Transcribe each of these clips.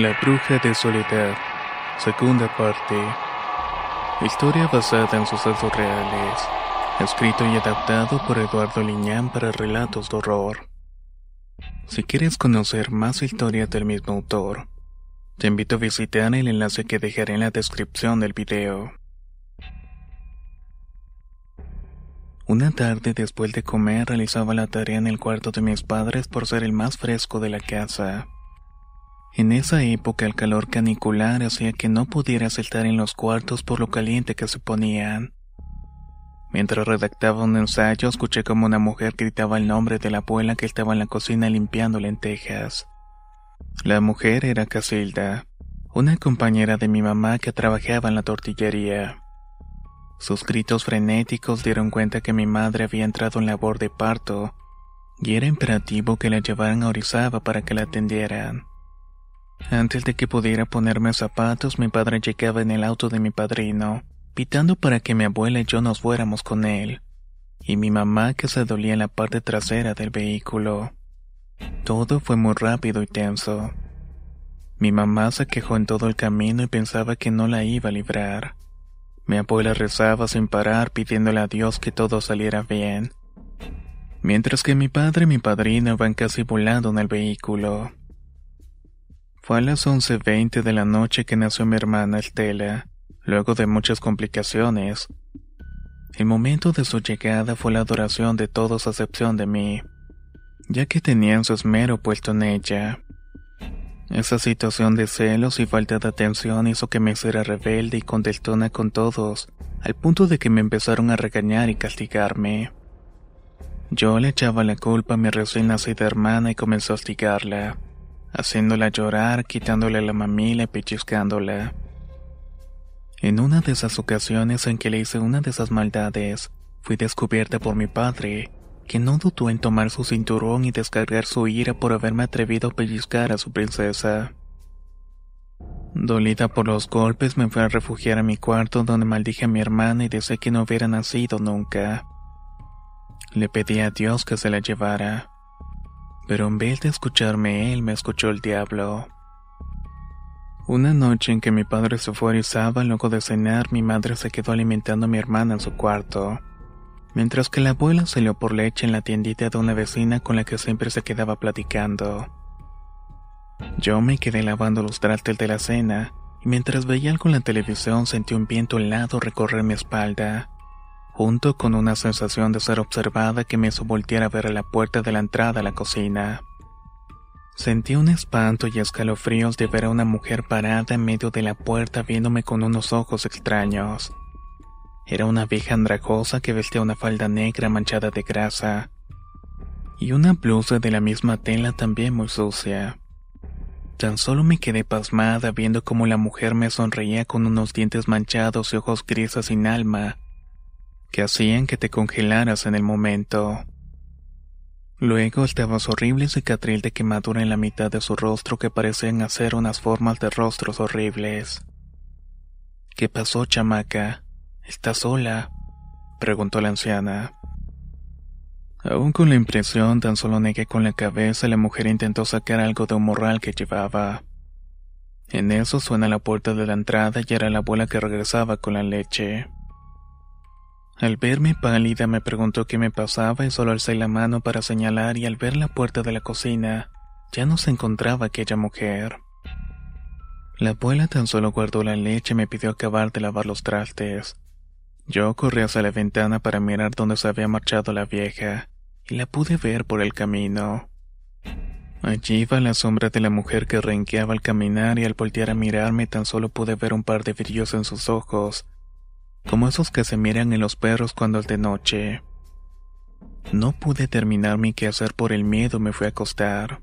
La bruja de soledad, segunda parte. Historia basada en sucesos reales. Escrito y adaptado por Eduardo Liñán para relatos de horror. Si quieres conocer más historias del mismo autor, te invito a visitar el enlace que dejaré en la descripción del video. Una tarde después de comer realizaba la tarea en el cuarto de mis padres por ser el más fresco de la casa. En esa época el calor canicular hacía que no pudiera saltar en los cuartos por lo caliente que se ponían. Mientras redactaba un ensayo, escuché como una mujer gritaba el nombre de la abuela que estaba en la cocina limpiando lentejas. La mujer era Casilda, una compañera de mi mamá que trabajaba en la tortillería. Sus gritos frenéticos dieron cuenta que mi madre había entrado en labor de parto, y era imperativo que la llevaran a Orizaba para que la atendieran. Antes de que pudiera ponerme zapatos, mi padre llegaba en el auto de mi padrino, pitando para que mi abuela y yo nos fuéramos con él, y mi mamá que se dolía en la parte trasera del vehículo. Todo fue muy rápido y tenso. Mi mamá se quejó en todo el camino y pensaba que no la iba a librar. Mi abuela rezaba sin parar pidiéndole a Dios que todo saliera bien. Mientras que mi padre y mi padrino van casi volando en el vehículo. Fue a las 11.20 de la noche que nació mi hermana Estela, luego de muchas complicaciones. El momento de su llegada fue la adoración de todos a excepción de mí, ya que tenían su esmero puesto en ella. Esa situación de celos y falta de atención hizo que me hiciera rebelde y contestona con todos, al punto de que me empezaron a regañar y castigarme. Yo le echaba la culpa a mi recién nacida hermana y comenzó a hostigarla haciéndola llorar, quitándole la mamila y pellizcándola. En una de esas ocasiones en que le hice una de esas maldades, fui descubierta por mi padre, que no dudó en tomar su cinturón y descargar su ira por haberme atrevido a pellizcar a su princesa. Dolida por los golpes, me fui a refugiar a mi cuarto donde maldije a mi hermana y deseé que no hubiera nacido nunca. Le pedí a Dios que se la llevara pero en vez de escucharme él me escuchó el diablo. Una noche en que mi padre se fue a Orizaba, luego de cenar, mi madre se quedó alimentando a mi hermana en su cuarto, mientras que la abuela salió por leche en la tiendita de una vecina con la que siempre se quedaba platicando. Yo me quedé lavando los trastes de la cena, y mientras veía algo en la televisión sentí un viento helado recorrer mi espalda junto con una sensación de ser observada que me hizo voltear a ver a la puerta de la entrada a la cocina. Sentí un espanto y escalofríos de ver a una mujer parada en medio de la puerta viéndome con unos ojos extraños. Era una vieja andrajosa que vestía una falda negra manchada de grasa y una blusa de la misma tela también muy sucia. Tan solo me quedé pasmada viendo cómo la mujer me sonreía con unos dientes manchados y ojos grises sin alma, que hacían que te congelaras en el momento. Luego estaba su horrible cicatriz de quemadura en la mitad de su rostro que parecían hacer unas formas de rostros horribles. ¿Qué pasó, chamaca? ¿Estás sola? preguntó la anciana. Aún con la impresión, tan solo negué con la cabeza, la mujer intentó sacar algo de un morral que llevaba. En eso suena la puerta de la entrada y era la abuela que regresaba con la leche. Al verme pálida me preguntó qué me pasaba y solo alcé la mano para señalar y al ver la puerta de la cocina ya no se encontraba aquella mujer. La abuela tan solo guardó la leche y me pidió acabar de lavar los trastes. Yo corrí hacia la ventana para mirar dónde se había marchado la vieja, y la pude ver por el camino. Allí iba la sombra de la mujer que renqueaba al caminar y al voltear a mirarme tan solo pude ver un par de brillos en sus ojos, como esos que se miran en los perros cuando es de noche. No pude terminar mi quehacer por el miedo, me fui a acostar.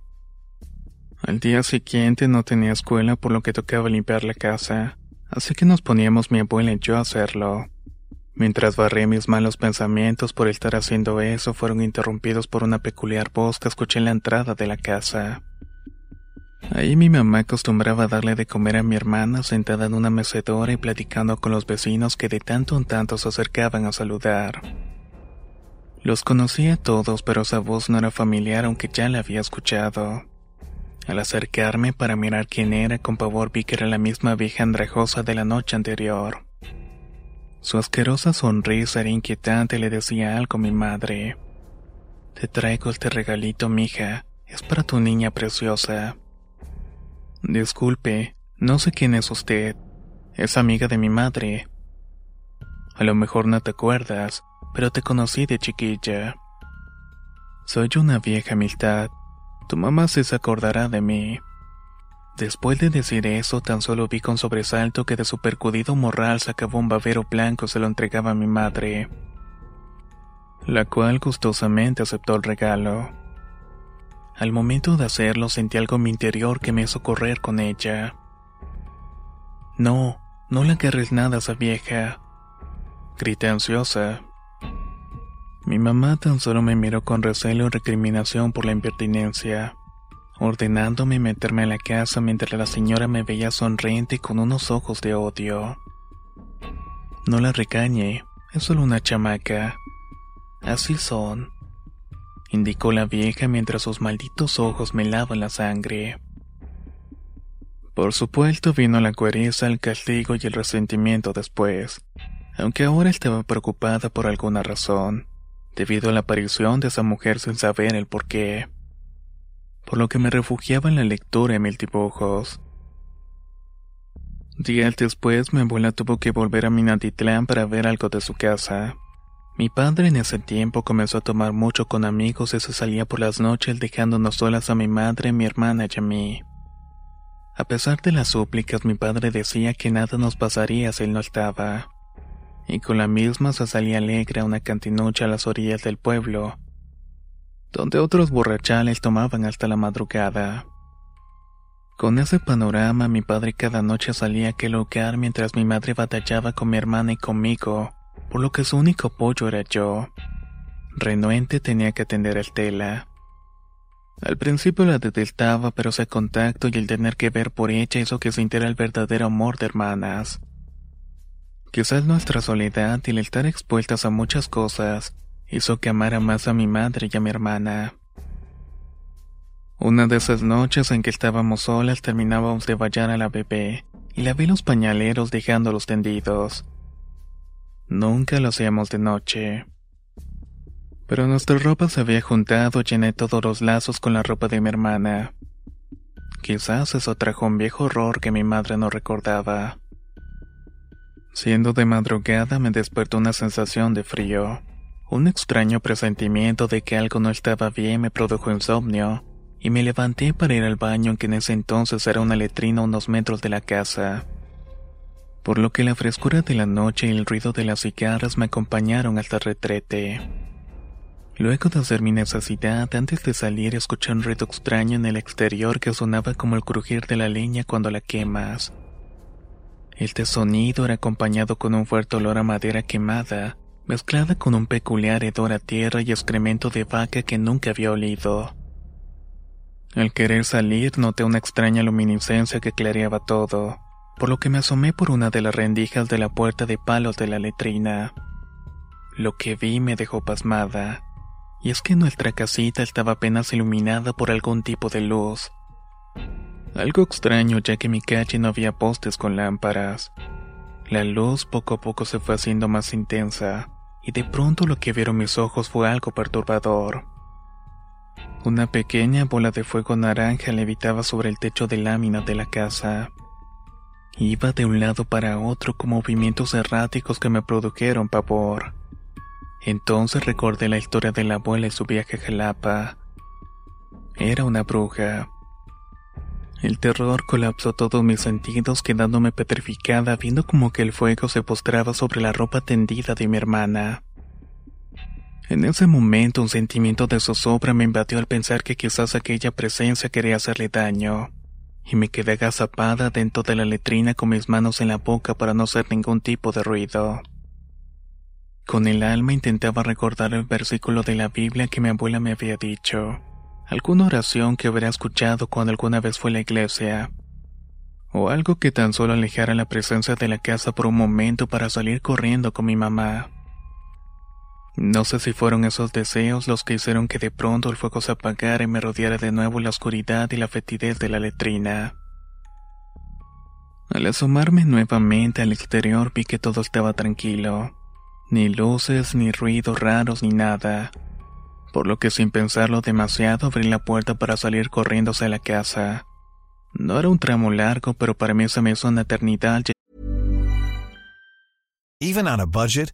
Al día siguiente no tenía escuela por lo que tocaba limpiar la casa, así que nos poníamos mi abuela y yo a hacerlo. Mientras barré mis malos pensamientos por estar haciendo eso, fueron interrumpidos por una peculiar voz que escuché en la entrada de la casa. Ahí mi mamá acostumbraba darle de comer a mi hermana sentada en una mecedora y platicando con los vecinos que de tanto en tanto se acercaban a saludar. Los conocía a todos, pero esa voz no era familiar aunque ya la había escuchado. Al acercarme para mirar quién era, con pavor vi que era la misma vieja andrajosa de la noche anterior. Su asquerosa sonrisa era inquietante y le decía algo a mi madre. Te traigo este regalito, mija. Es para tu niña preciosa. Disculpe, no sé quién es usted. Es amiga de mi madre. A lo mejor no te acuerdas, pero te conocí de chiquilla. Soy una vieja amistad. Tu mamá se acordará de mí. Después de decir eso, tan solo vi con sobresalto que de su percudido morral sacaba un babero blanco y se lo entregaba a mi madre, la cual gustosamente aceptó el regalo. Al momento de hacerlo sentí algo en mi interior que me hizo correr con ella. No, no le agarres nada a esa vieja, grité ansiosa. Mi mamá tan solo me miró con recelo y recriminación por la impertinencia ordenándome meterme en la casa mientras la señora me veía sonriente con unos ojos de odio. No la recañe, es solo una chamaca. Así son, indicó la vieja mientras sus malditos ojos me lavan la sangre. Por supuesto vino la cuereza, el castigo y el resentimiento después, aunque ahora estaba preocupada por alguna razón, debido a la aparición de esa mujer sin saber el porqué por lo que me refugiaba en la lectura y mil dibujos. Días después, mi abuela tuvo que volver a Minatitlán para ver algo de su casa. Mi padre en ese tiempo comenzó a tomar mucho con amigos y se salía por las noches dejándonos solas a mi madre, mi hermana y a mí. A pesar de las súplicas, mi padre decía que nada nos pasaría si él no estaba. Y con la misma se salía alegre a una cantinucha a las orillas del pueblo, donde otros borrachales tomaban hasta la madrugada. Con ese panorama mi padre cada noche salía a aquel lugar mientras mi madre batallaba con mi hermana y conmigo, por lo que su único apoyo era yo. Renuente tenía que atender al tela. Al principio la detestaba, pero ese contacto y el tener que ver por ella hizo que sintiera el verdadero amor de hermanas. Quizás nuestra soledad y el estar expuestas a muchas cosas hizo que amara más a mi madre y a mi hermana. Una de esas noches en que estábamos solas terminábamos de vallar a la bebé y la vi los pañaleros dejándolos tendidos. Nunca lo hacíamos de noche. Pero nuestra ropa se había juntado llené todos los lazos con la ropa de mi hermana. Quizás eso trajo un viejo horror que mi madre no recordaba. Siendo de madrugada me despertó una sensación de frío. Un extraño presentimiento de que algo no estaba bien me produjo insomnio, y me levanté para ir al baño que en ese entonces era una letrina unos metros de la casa. Por lo que la frescura de la noche y el ruido de las cigarras me acompañaron hasta el retrete. Luego de hacer mi necesidad, antes de salir escuché un ruido extraño en el exterior que sonaba como el crujir de la leña cuando la quemas. Este sonido era acompañado con un fuerte olor a madera quemada, mezclada con un peculiar hedor a tierra y excremento de vaca que nunca había olido. Al querer salir noté una extraña luminiscencia que clareaba todo, por lo que me asomé por una de las rendijas de la puerta de palos de la letrina. Lo que vi me dejó pasmada, y es que nuestra casita estaba apenas iluminada por algún tipo de luz. Algo extraño ya que en mi calle no había postes con lámparas. La luz poco a poco se fue haciendo más intensa, y de pronto lo que vieron mis ojos fue algo perturbador. Una pequeña bola de fuego naranja levitaba sobre el techo de lámina de la casa. Iba de un lado para otro con movimientos erráticos que me produjeron pavor. Entonces recordé la historia de la abuela y su viaje a Jalapa. Era una bruja. El terror colapsó todos mis sentidos quedándome petrificada viendo como que el fuego se postraba sobre la ropa tendida de mi hermana. En ese momento un sentimiento de zozobra me invadió al pensar que quizás aquella presencia quería hacerle daño y me quedé agazapada dentro de la letrina con mis manos en la boca para no hacer ningún tipo de ruido. Con el alma intentaba recordar el versículo de la Biblia que mi abuela me había dicho, alguna oración que hubiera escuchado cuando alguna vez fue a la iglesia, o algo que tan solo alejara la presencia de la casa por un momento para salir corriendo con mi mamá. No sé si fueron esos deseos los que hicieron que de pronto el fuego se apagara y me rodeara de nuevo la oscuridad y la fetidez de la letrina. Al asomarme nuevamente al exterior vi que todo estaba tranquilo. Ni luces, ni ruidos raros, ni nada. Por lo que sin pensarlo demasiado abrí la puerta para salir corriendo hacia la casa. No era un tramo largo, pero para mí se me hizo una eternidad. Even on a budget,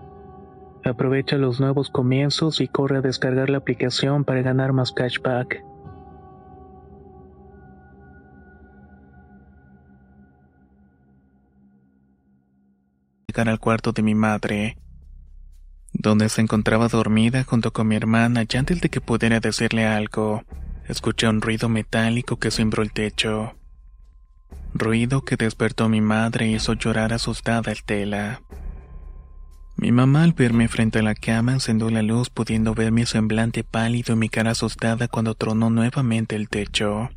Aprovecha los nuevos comienzos y corre a descargar la aplicación para ganar más cashback. Llegar al cuarto de mi madre, donde se encontraba dormida junto con mi hermana y antes de que pudiera decirle algo, escuché un ruido metálico que cimbró el techo. Ruido que despertó a mi madre y hizo llorar asustada el tela. Mi mamá al verme frente a la cama encendió la luz pudiendo ver mi semblante pálido y mi cara asustada cuando tronó nuevamente el techo.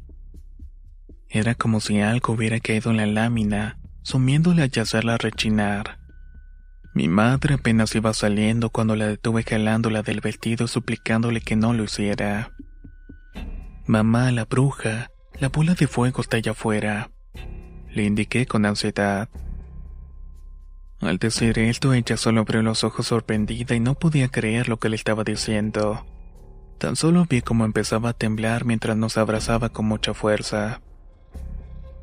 Era como si algo hubiera caído en la lámina, sumiéndole a hacerla rechinar. Mi madre apenas iba saliendo cuando la detuve jalándola del vestido suplicándole que no lo hiciera. Mamá, la bruja, la bola de fuego está allá afuera. Le indiqué con ansiedad. Al decir esto, ella solo abrió los ojos sorprendida y no podía creer lo que le estaba diciendo. Tan solo vi cómo empezaba a temblar mientras nos abrazaba con mucha fuerza.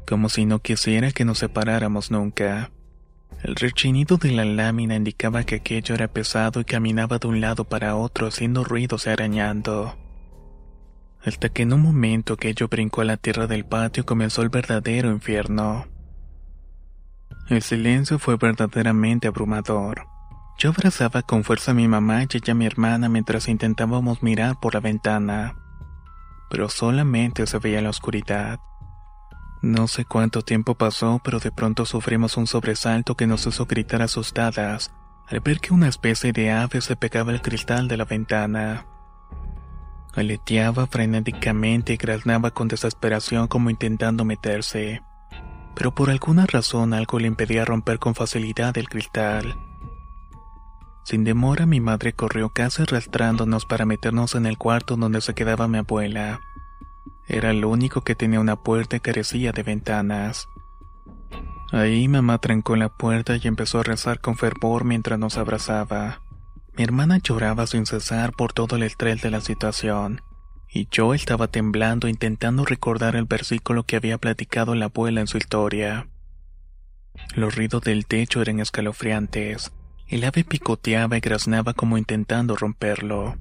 Como si no quisiera que nos separáramos nunca. El rechinido de la lámina indicaba que aquello era pesado y caminaba de un lado para otro haciendo ruidos y arañando. Hasta que en un momento aquello brincó a la tierra del patio comenzó el verdadero infierno. El silencio fue verdaderamente abrumador. Yo abrazaba con fuerza a mi mamá y a mi hermana mientras intentábamos mirar por la ventana. Pero solamente se veía la oscuridad. No sé cuánto tiempo pasó, pero de pronto sufrimos un sobresalto que nos hizo gritar asustadas al ver que una especie de ave se pegaba al cristal de la ventana. Aleteaba frenéticamente y graznaba con desesperación como intentando meterse. Pero por alguna razón algo le impedía romper con facilidad el cristal. Sin demora mi madre corrió casi arrastrándonos para meternos en el cuarto donde se quedaba mi abuela. Era el único que tenía una puerta y carecía de ventanas. Ahí mamá trancó la puerta y empezó a rezar con fervor mientras nos abrazaba. Mi hermana lloraba sin cesar por todo el estrés de la situación, y yo estaba temblando intentando recordar el versículo que había platicado la abuela en su historia. Los ruidos del techo eran escalofriantes. El ave picoteaba y graznaba como intentando romperlo.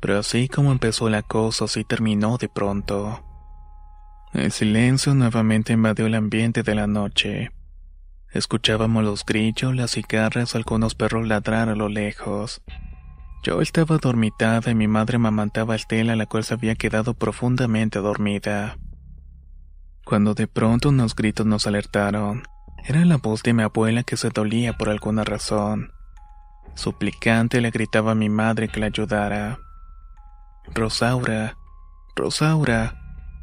Pero así como empezó la cosa, así terminó de pronto. El silencio nuevamente invadió el ambiente de la noche. Escuchábamos los grillos, las cigarras, algunos perros ladrar a lo lejos. Yo estaba dormitada y mi madre mamantaba a Estela, la cual se había quedado profundamente dormida. Cuando de pronto unos gritos nos alertaron. Era la voz de mi abuela que se dolía por alguna razón. Suplicante le gritaba a mi madre que la ayudara. Rosaura, Rosaura,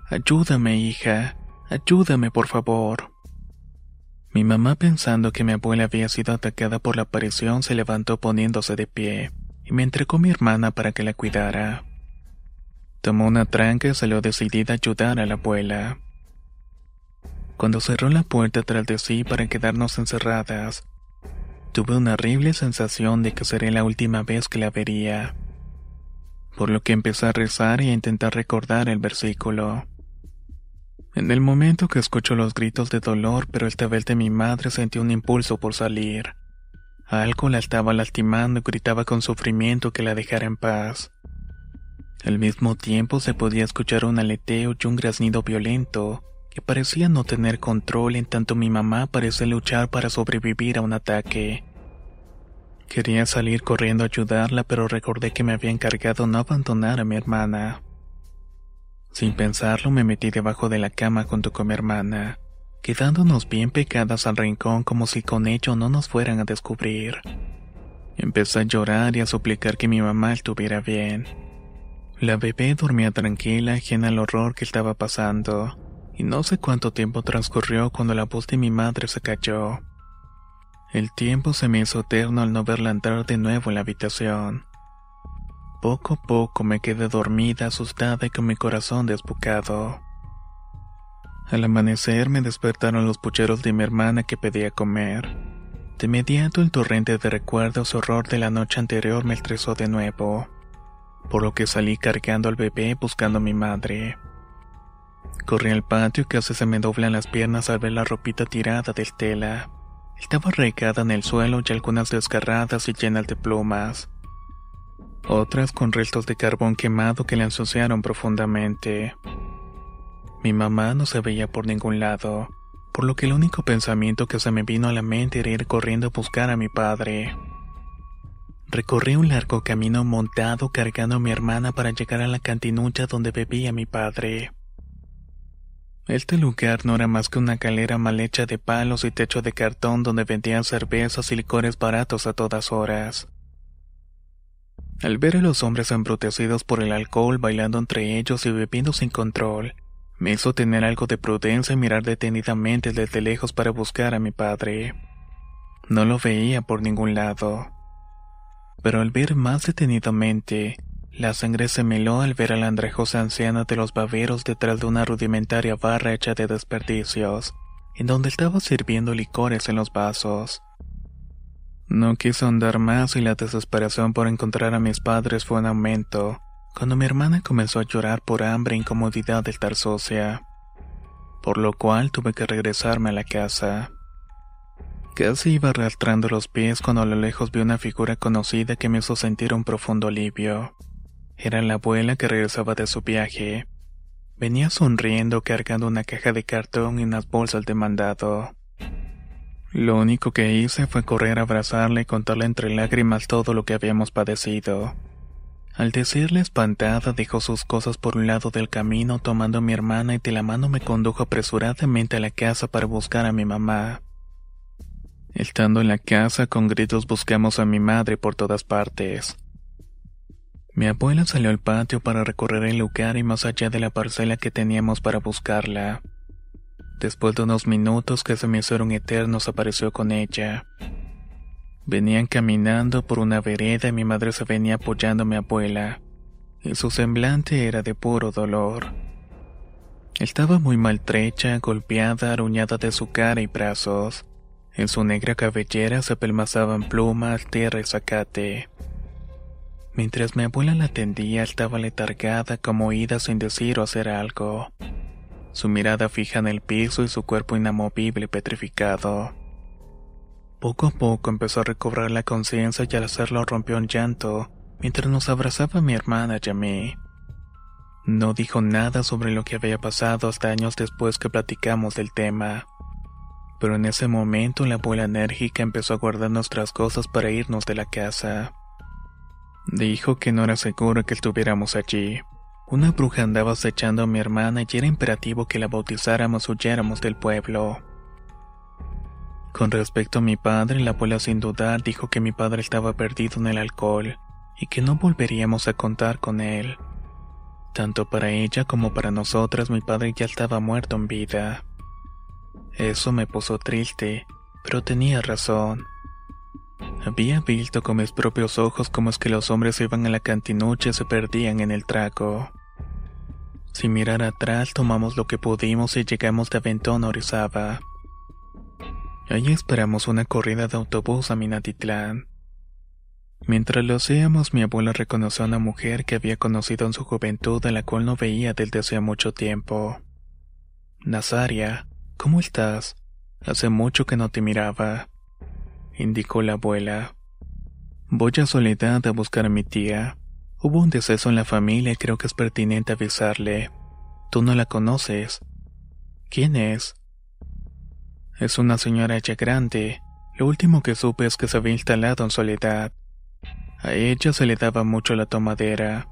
ayúdame, hija, ayúdame, por favor. Mi mamá, pensando que mi abuela había sido atacada por la aparición, se levantó poniéndose de pie y me entregó mi hermana para que la cuidara. Tomó una tranca y salió decidida a ayudar a la abuela. Cuando cerró la puerta tras de sí para quedarnos encerradas, tuve una horrible sensación de que sería la última vez que la vería por lo que empecé a rezar y a intentar recordar el versículo. En el momento que escucho los gritos de dolor, pero esta vez de mi madre sentí un impulso por salir. Algo la estaba lastimando y gritaba con sufrimiento que la dejara en paz. Al mismo tiempo se podía escuchar un aleteo y un graznido violento, que parecía no tener control en tanto mi mamá parecía luchar para sobrevivir a un ataque. Quería salir corriendo a ayudarla, pero recordé que me había encargado no abandonar a mi hermana. Sin pensarlo, me metí debajo de la cama junto con mi hermana, quedándonos bien pegadas al rincón como si con ello no nos fueran a descubrir. Empecé a llorar y a suplicar que mi mamá estuviera bien. La bebé dormía tranquila, ajena al horror que estaba pasando, y no sé cuánto tiempo transcurrió cuando la voz de mi madre se cayó. El tiempo se me hizo eterno al no verla entrar de nuevo en la habitación. Poco a poco me quedé dormida, asustada y con mi corazón desbocado. Al amanecer me despertaron los pucheros de mi hermana que pedía comer. De inmediato el torrente de recuerdos horror de la noche anterior me estresó de nuevo, por lo que salí cargando al bebé buscando a mi madre. Corrí al patio y casi se me doblan las piernas al ver la ropita tirada de Estela. Estaba regada en el suelo y algunas desgarradas y llenas de plumas. Otras con restos de carbón quemado que le ensuciaron profundamente. Mi mamá no se veía por ningún lado, por lo que el único pensamiento que se me vino a la mente era ir corriendo a buscar a mi padre. Recorrí un largo camino montado cargando a mi hermana para llegar a la cantinucha donde bebía mi padre. Este lugar no era más que una calera mal hecha de palos y techo de cartón donde vendían cervezas y licores baratos a todas horas. Al ver a los hombres embrutecidos por el alcohol bailando entre ellos y bebiendo sin control, me hizo tener algo de prudencia y mirar detenidamente desde lejos para buscar a mi padre. No lo veía por ningún lado. Pero al ver más detenidamente, la sangre se meló al ver a la andrajosa anciana de los baveros detrás de una rudimentaria barra hecha de desperdicios, en donde estaba sirviendo licores en los vasos. No quiso andar más y la desesperación por encontrar a mis padres fue en aumento, cuando mi hermana comenzó a llorar por hambre e incomodidad de estar sucia, por lo cual tuve que regresarme a la casa. Casi iba arrastrando los pies cuando a lo lejos vi una figura conocida que me hizo sentir un profundo alivio. Era la abuela que regresaba de su viaje. Venía sonriendo cargando una caja de cartón y unas bolsas de mandado. Lo único que hice fue correr a abrazarla y contarle entre lágrimas todo lo que habíamos padecido. Al decirle espantada, dejó sus cosas por un lado del camino, tomando a mi hermana y de la mano me condujo apresuradamente a la casa para buscar a mi mamá. Estando en la casa, con gritos buscamos a mi madre por todas partes. Mi abuela salió al patio para recorrer el lugar y más allá de la parcela que teníamos para buscarla. Después de unos minutos que se me hicieron eternos, apareció con ella. Venían caminando por una vereda y mi madre se venía apoyando a mi abuela, y su semblante era de puro dolor. Estaba muy maltrecha, golpeada, aruñada de su cara y brazos. En su negra cabellera se pelmazaban plumas, tierra y zacate. Mientras mi abuela la atendía, estaba letargada como oída sin decir o hacer algo. Su mirada fija en el piso y su cuerpo inamovible y petrificado. Poco a poco empezó a recobrar la conciencia y al hacerlo rompió en llanto, mientras nos abrazaba mi hermana y a mí. No dijo nada sobre lo que había pasado hasta años después que platicamos del tema pero en ese momento la abuela enérgica empezó a guardar nuestras cosas para irnos de la casa. Dijo que no era seguro que estuviéramos allí. Una bruja andaba acechando a mi hermana y era imperativo que la bautizáramos o huyéramos del pueblo. Con respecto a mi padre, la abuela sin dudar dijo que mi padre estaba perdido en el alcohol y que no volveríamos a contar con él. Tanto para ella como para nosotras mi padre ya estaba muerto en vida. Eso me puso triste, pero tenía razón. Había visto con mis propios ojos cómo es que los hombres iban a la cantinucha y se perdían en el trago. Sin mirar atrás, tomamos lo que pudimos y llegamos de Aventón a Orizaba. Allí esperamos una corrida de autobús a Minatitlán. Mientras lo hacíamos, mi abuela reconoció a una mujer que había conocido en su juventud, a la cual no veía desde hacía mucho tiempo. Nazaria, ¿Cómo estás? Hace mucho que no te miraba, indicó la abuela. Voy a Soledad a buscar a mi tía. Hubo un deceso en la familia y creo que es pertinente avisarle. Tú no la conoces. ¿Quién es? Es una señora ya grande. Lo último que supe es que se había instalado en Soledad. A ella se le daba mucho la tomadera.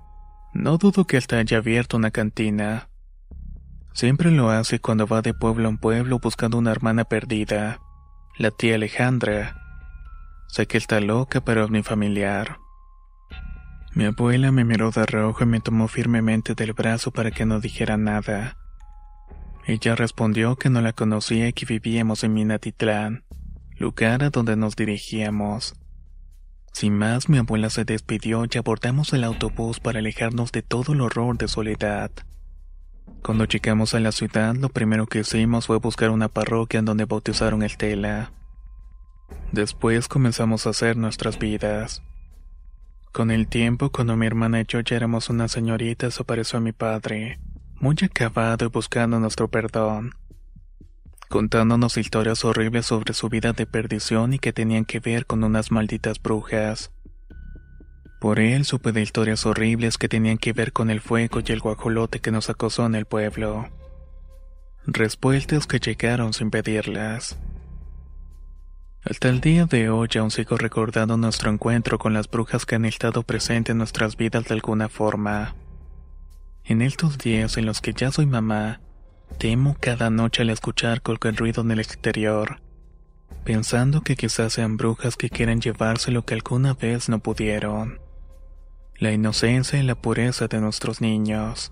No dudo que hasta haya abierto una cantina. Siempre lo hace cuando va de pueblo en pueblo buscando una hermana perdida, la tía Alejandra. Sé que está loca, pero es mi familiar. Mi abuela me miró de rojo y me tomó firmemente del brazo para que no dijera nada. Ella respondió que no la conocía y que vivíamos en Minatitlán, lugar a donde nos dirigíamos. Sin más, mi abuela se despidió y abordamos el autobús para alejarnos de todo el horror de soledad. Cuando llegamos a la ciudad, lo primero que hicimos fue buscar una parroquia en donde bautizaron el Tela. Después comenzamos a hacer nuestras vidas. Con el tiempo, cuando mi hermana y yo ya éramos unas señoritas, apareció mi padre, muy acabado y buscando nuestro perdón, contándonos historias horribles sobre su vida de perdición y que tenían que ver con unas malditas brujas. Por él supe de historias horribles que tenían que ver con el fuego y el guajolote que nos acosó en el pueblo. Respuestas que llegaron sin pedirlas. Hasta el día de hoy aún sigo recordando nuestro encuentro con las brujas que han estado presentes en nuestras vidas de alguna forma. En estos días en los que ya soy mamá, temo cada noche al escuchar cualquier ruido en el exterior, pensando que quizás sean brujas que quieren llevarse lo que alguna vez no pudieron la inocencia y la pureza de nuestros niños.